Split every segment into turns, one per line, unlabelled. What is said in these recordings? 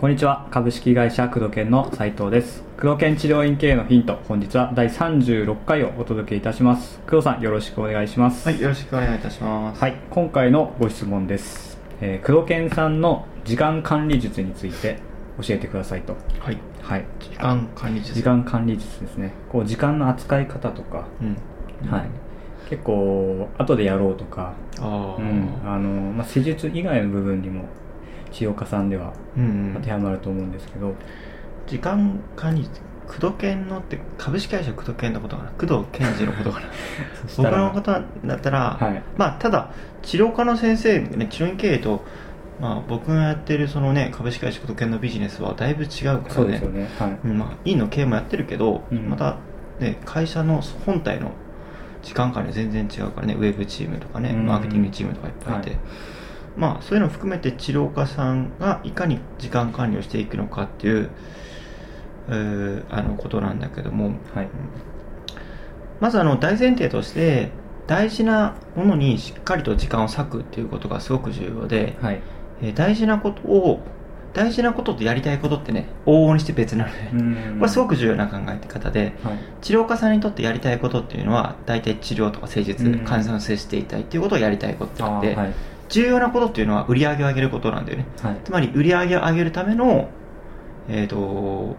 こんにちは。株式会社工藤研の斉藤です。工藤研治療院経営のヒント。本日は第36回をお届けいたします。工藤さんよろしくお願いします。
はい、よろしくお願いいたします。
はい、今回のご質問です、えー、工藤研さんの時間管理術について教えてくださいと。
はい。
はい。
時間管理術。
時間管理術ですね。こう時間の扱い方とか、
うん。
はい結構後でやろうとか、
ああ。
うんあのまあ、施術以外の部分にも治療家さんでは
うん
当てはまると思うんですけど、
時間管理術。工藤研のって株式会社工藤研のことかな？工藤健二のことかな？僕のことだったら、
はい。
まあただ治療科の先生ね治療院経営とまあ僕がやってるそのね株式会社工藤研のビジネスはだいぶ違うからね。
そうですよね。はい、
うんまあ、院の経営もやってるけど、
うん。
また、ね、会社の本体の時間管理は全然違うからねウェブチームとかね、
うん。
マーケティングチームとかいっぱいいて、
はい。
まあそういうのを含めて治療家さんがいかに時間管理をしていくのかっていうえーあのことなんだけども。
はい。
まずあの大前提として大事なものにしっかりと時間を割くっていうことがすごく重要で、
はい。
えー大事なことを大事なこととやりたいことってね往々にして別なので、
うん。
これすごく重要な考え方で
はい。
治療家さんにとってやりたいことっていうのは大体治療とか施術、
うん。
患者さんを接していたいっていうことをやりたいことってあって、
はい。
重要なことっていうのは売り上げを上げることなんだよね。
はい。
つまり売り上げを上げるためのえっ、と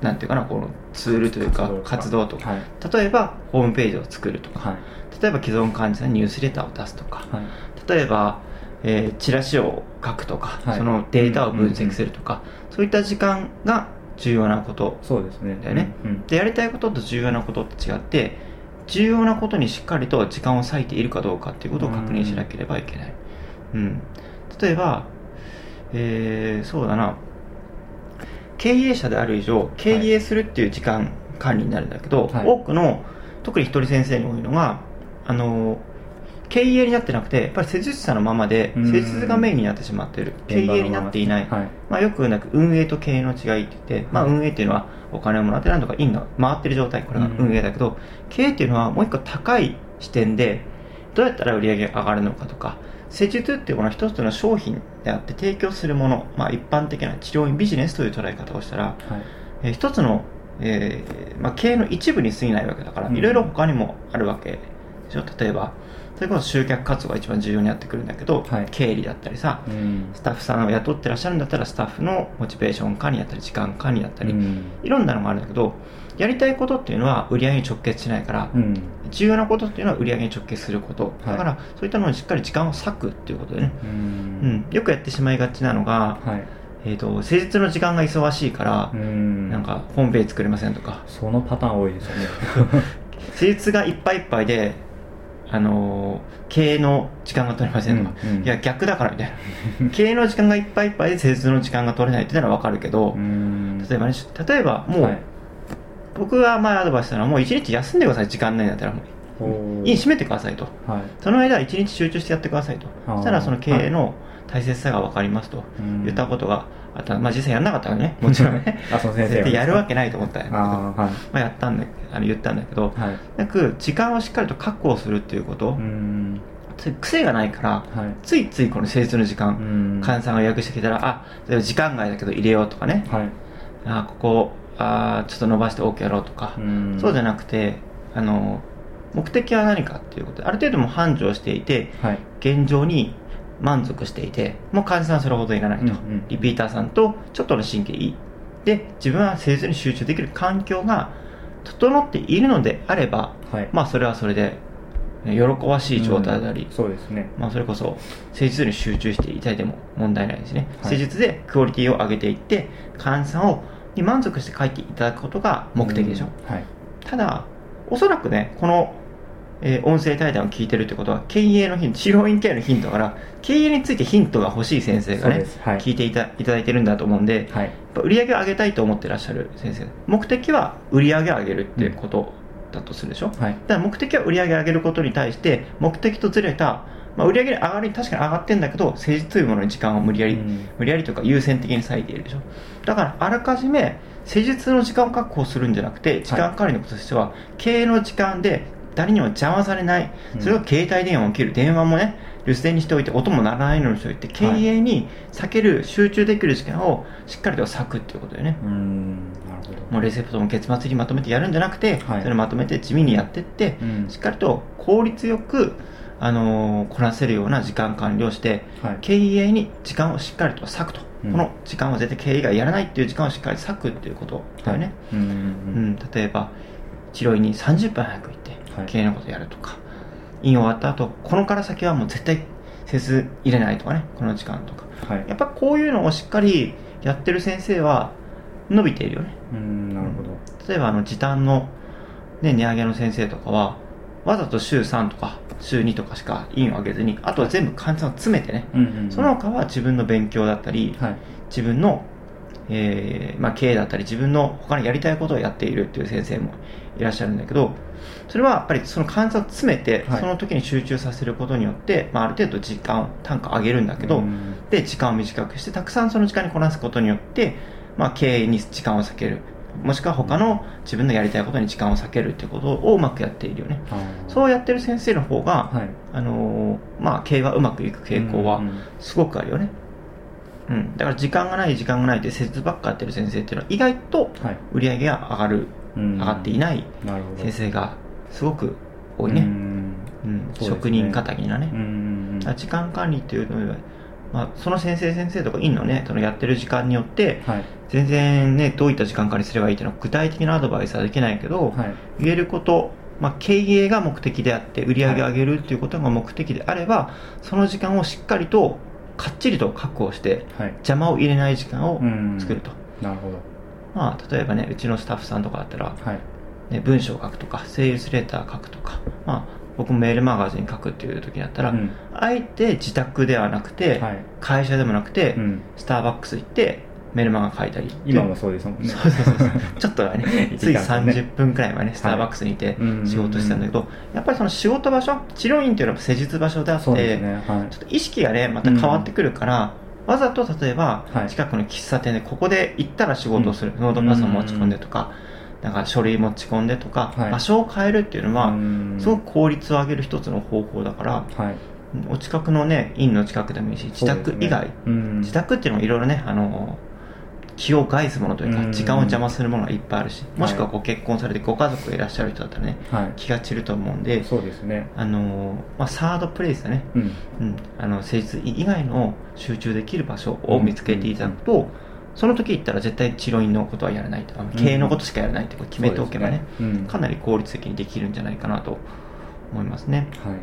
なんていうかなこのツールというか。活動とか。
はい。
例えばホームページを作るとか、
はい。
例えば既存患者さんにニュースレターを出すとか、
はい。
例えば、えーチラシを書くとか、
はい。
そのデータを分析するとか、そういった時間が重要なこと
そうですね。
だよね、
うん
でやりたいことと重要なことって違って重要なことにしっかりと時間を割いているかどうかっていうことを確認しなければいけない、うん。例えば、えーそうだな。経営者である以上経営するっていう時間管理になるんだけど、
はい。
多くの特に一人先生に多いのがあの経営になってなくてやっぱり施術者のままで
うん。
施術がメインになってしまっている。経営になっていない、
はい。
まあ、よくなく運営と経営の違いって言って、まあ、
はい
運営っていうのはお金をもらってなんとか院が回ってる状態。これが運営だけど、経営っていうのはもう一個高い視点でどうやったら売り上げが上がるのかとか施術っていうものは一つの商品であって提供するもの、まあ、一般的な治療院ビジネスという捉え方をしたら、
はい。
えー一つの、えーまあ、経営の一部に過ぎないわけだから
うん。
いろいろ他にもあるわけでしょ。例えばそれこそ集客活動が一番重要になってくるんだけど、
はい。
経理だったりさ、
うん。
スタッフさんを雇ってらっしゃるんだったらスタッフのモチベーション管理だったり時間管理だったり、
うん。
いろんなのがあるんだけどやりたいことっていうのは売り上げに直結しないから、
うん。
重要なことっていうのは売り上げに直結すること。
はい。
だから、そういったのにしっかり時間を割くっていうことでね、
う
うん。ん、よくやってしまいがちなのが、
はい。
えー、と施術の時間が忙しいから
う、ん。
なんかホームページ作れませんとか。
そのパターン多いですよね。
施術がいっぱいいっぱいであのー経営の時間が取れませんとか、
うんうん。
いや逆だからみたいな。経営の時間がいっぱいいっぱいで施術の時間が取れないっていうのは分かるけど、
うん。
例えばね例えばもう、
はい。
僕が前アドバイスしたのはもう一日休んでください時間ないんだったらもういい閉めてくださいと。
はい。
その間一日集中してやってくださいと。そしたらその経営の大切さが分かりますと。
うん。
言ったことがあった。まあ実際やんなかったらね もちろんね。
あその先生
やるわけないと思ったんやまあ、やったんだあの言ったんだけど、
はい。
なく時間をしっかりと確保するっていうこと、癖がないから
はい。
ついついこの施術の時間、
うん。
患者さんが予約してきたらあ時間外だけど入れようとかね。
はい。
あここあちょっと伸ばして OK やろうとか、
うん。
そうじゃなくてあの目的は何かっていうことである程度も繁盛していて
はい。
現状に満足していてもう患者さんはそれほどいらないと、
うんうん
リピーターさんとちょっとの神経いい。で自分は施術に集中できる環境が整っているのであれば
はい。
まあそれはそれでね喜ばしい状態であり、
うんそうですね。
まあ、それこそ施術に集中していただいても問題ないですね、
はい。
施術でクオリティを上げていって患者さんをに満足して帰っていただくことが目的でしょ、
うん。はい。
ただおそらくねこの、えー音声対談を聞いてるってことは経営のヒント治療院経営のヒントだから経営についてヒントが欲しい先生がね
はい。
聞いていたいただいてるんだと思うんで、
はい。
売り上げを上げたいと思ってらっしゃる先生。目的は売り上げを上げるっていうことだとするでしょ、
はい。
だから目的は売り上げを上げることに対して目的とずれた、まあ、売り上げ上がり確かに上がってんだけど政治というものに時間を無理やり、
うん。
無理やりとか優先的に割いているでしょ？だからあらかじめ施術の時間を確保するんじゃなくて時間管理のこととしては、経営の時間で誰にも邪魔されない、それが携帯電話を切る。電話もね留守電にしておいて音も鳴らないようにしておいて経営に避ける、集中できる時間をしっかりと割くっていうことでね。
うんなるほど。
もうレセプトも月末にまとめてやるんじゃなくて、
はい。
それをまとめて地味にやってって、
うん。
しっかりと効率よく、あのーこなせるような時間管理をして、
はい。
経営に時間をしっかりと割くと、
うん。
この時間は絶対経営がやらないっていう時間をしっかり割くっていうことだよね、
うん。
例えば治療院に30分早く行って、
はい。
経営のことやるとか。院終わった後このから先はもう絶対せず入れないとかね。この時間とか。
はい。
やっぱこういうのをしっかりやってる先生は伸びているよね。
うんなるほど。
例えばあの時短の、ね、値上げの先生とかはわざと週3とか週2とかしか院を上げずにあとは全部患者さんを詰めてね、
うんうんうん。
その他は自分の勉強だったり、
はい。
自分の、えーまあ、経営だったり自分の他にやりたいことをやっているっていう先生もいらっしゃるんだけどそれはやっぱりその患者さんを詰めて、
はい。
その時に集中させることによって、まあ、ある程度時間を単価上げるんだけど、
うん。
で時間を短くしてたくさんその時間にこなすことによって、まあ、経営に時間を割ける。もしくは他の自分のやりたいことに時間を割けるっていうことをうまくやっているよね。そうやってる先生の方が、
はい。
あのーまあ、経営はうまくいく傾向は
うんうん
すごくあるよね、うん、だから時間がない時間がないって施術ばっかやってる先生っていうのは意外と
はい。
売り上げが上がる、
うん。
上がっていない先生がすごく多い
うん。
ね、うん
ね。
職人かたぎなね、
うん
時間管理っていうのは、まあ、その先生先生とか院のね。そのやってる時間によって
はい。
全然ねどういった時間管理すればいいっていうのは具体的なアドバイスはできないけど、
はい。
言えること、まあ、経営が目的であって売り上げを上げるっていうことが目的であれば、その時間をしっかりとかっちりと確保して
はい。
邪魔を入れない時間を
うん。
作ると、
なるほど。
まあ、例えばねうちのスタッフさんとかだったら、
はい。
ね、文章を書くとかセールスレター書くとか、まあ、僕もメールマガジン書くっていう時だったら、
うん。
あえて自宅ではなくて、
はい。
会社でもなくて、
うん。
スターバックス行ってメルマガ書いたり。
今もそうですもんね。
そうそうそうちょっとはね つい
時間ね。
30分くらい前ねスターバックスにいて
うん
仕事してたんだけど、やっぱりその仕事場所治療院っていうのは施術場所であって
ね。はい。
ちょっと意識がねまた変わってくるから、わざと例えば、
はい。
近くの喫茶店でここで行ったら仕事をする、ノートパソコン持ち込んでとか、なんか書類持ち込んでとか、
はい。
場所を変えるっていうのは、
うん。
すごく効率を上げる一つの方法だから、
はい。
お近くのね院の近くでもいいし自宅以外、
ね。うん。
自宅っていうのもいろいろねあの気を害すものというか、
うん。
時間を邪魔するものがいっぱいあるし、もしくはご結婚されてご家族がいらっしゃる人だったらね
はい。
気が散ると思うんで
そうですね。
あの、まあ、サードプレイスだね、
うん。
うん、あの施術以外の集中できる場所を見つけていただくと、その時行ったら絶対治療院のことはやらないと。あの経営のことしかやらないって決めておけばね,、
そうですね。うん。
かなり効率的にできるんじゃないかなと思いますね。
はい。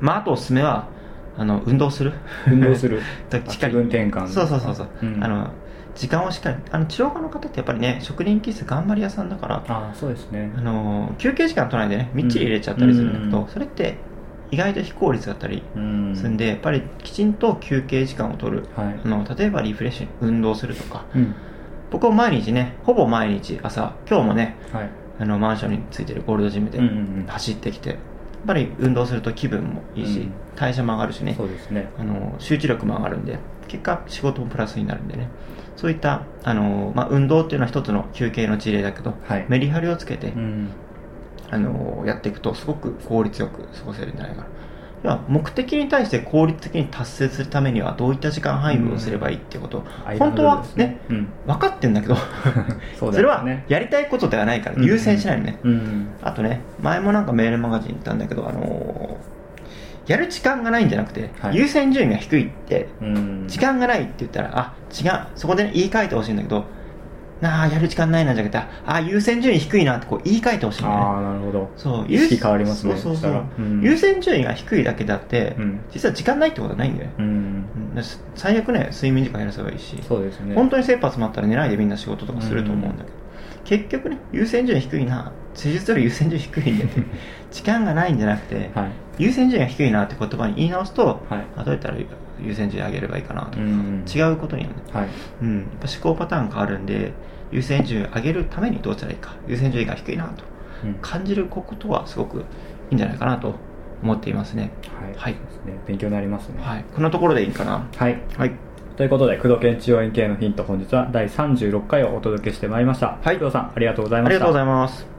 まああとおすすめはあの運動する。
運動する。気分転換。
そうそうそうそう、
うん。
あの時間をしっかりあの治療家の方ってやっぱりね職人気質頑張り屋さんだから
ああそうですね。
あの休憩時間取らないでねみっちり入れちゃったりするんだけど、
うん。
それって意外と非効率だったり
うん。
するんで、やっぱりきちんと休憩時間を取る。
はい。
あの例えばリフレッシュ運動するとか。
うん。
僕は毎日ねほぼ毎日朝今日もね
はい。
あのマンションについてるゴールドジムで
うんうんうん。
走ってきて、やっぱり運動すると気分もいいし、
うん。
代謝も上がるしね。
そうですね。
あの集中力も上がるんで結果仕事もプラスになるんでね。そういったあの、まあ、運動っていうのは一つの休憩の事例だけど、
はい。
メリハリをつけて、
うん。
あのやっていくとすごく効率よく過ごせるんじゃないかな要は目的に対して効率的に達成するためにはどういった時間配分をすればいいっていうこと。を、
間の
本当はね。
うん。
分かってんだけど
そ
れはやりたいことではないから優先しないのね、
うん。
あとね前もなんかメールマガジンに言ったんだけどあのやる時間がないんじゃなくて、
はい。
優先順位が低いって。
うん。
時間がないって言ったら、あ、違う、そこで、ね、言い換えてほしいんだけど、なあ、やる時間ないなじゃなくて、あ、優先順位低いなってこう言い換えてほしいんだよね。
ああなるほど。
そう、
意識変わりますね
そうそうそう。
うん。
優先順位が低いだけであって、
うん。
実は時間ないってことはないんだよ。
うん。
最悪ね、睡眠時間減らせばいいし、
そうですね。
本当に切羽詰まったら寝ないでみんな仕事とかすると思うんだけど、結局ね、優先順位低いな、施術より優先順位低いんだって、時間がないんじゃなくて、
はい。
優先順位が低いなって言葉に言い直すと、
はい。
あどうやったら優先順位上げればいいかなと。か、
うん。
違うことになるね。
はい。
うん、やっぱ思考パターン変わるんで優先順位を上げるためにどうしたらいいか。優先順位が低いなと。
うん。
感じることはすごくいいんじゃないかなと思っていますね。
はい。
はい。
ね。勉強になりますね。
はい。こんなところでいいかな。
はい。
はい。
ということで工藤研治療院系のヒント本日は第36回をお届けしてまいりました。
はい。
工藤さんありがとうございました。
ありがとうございます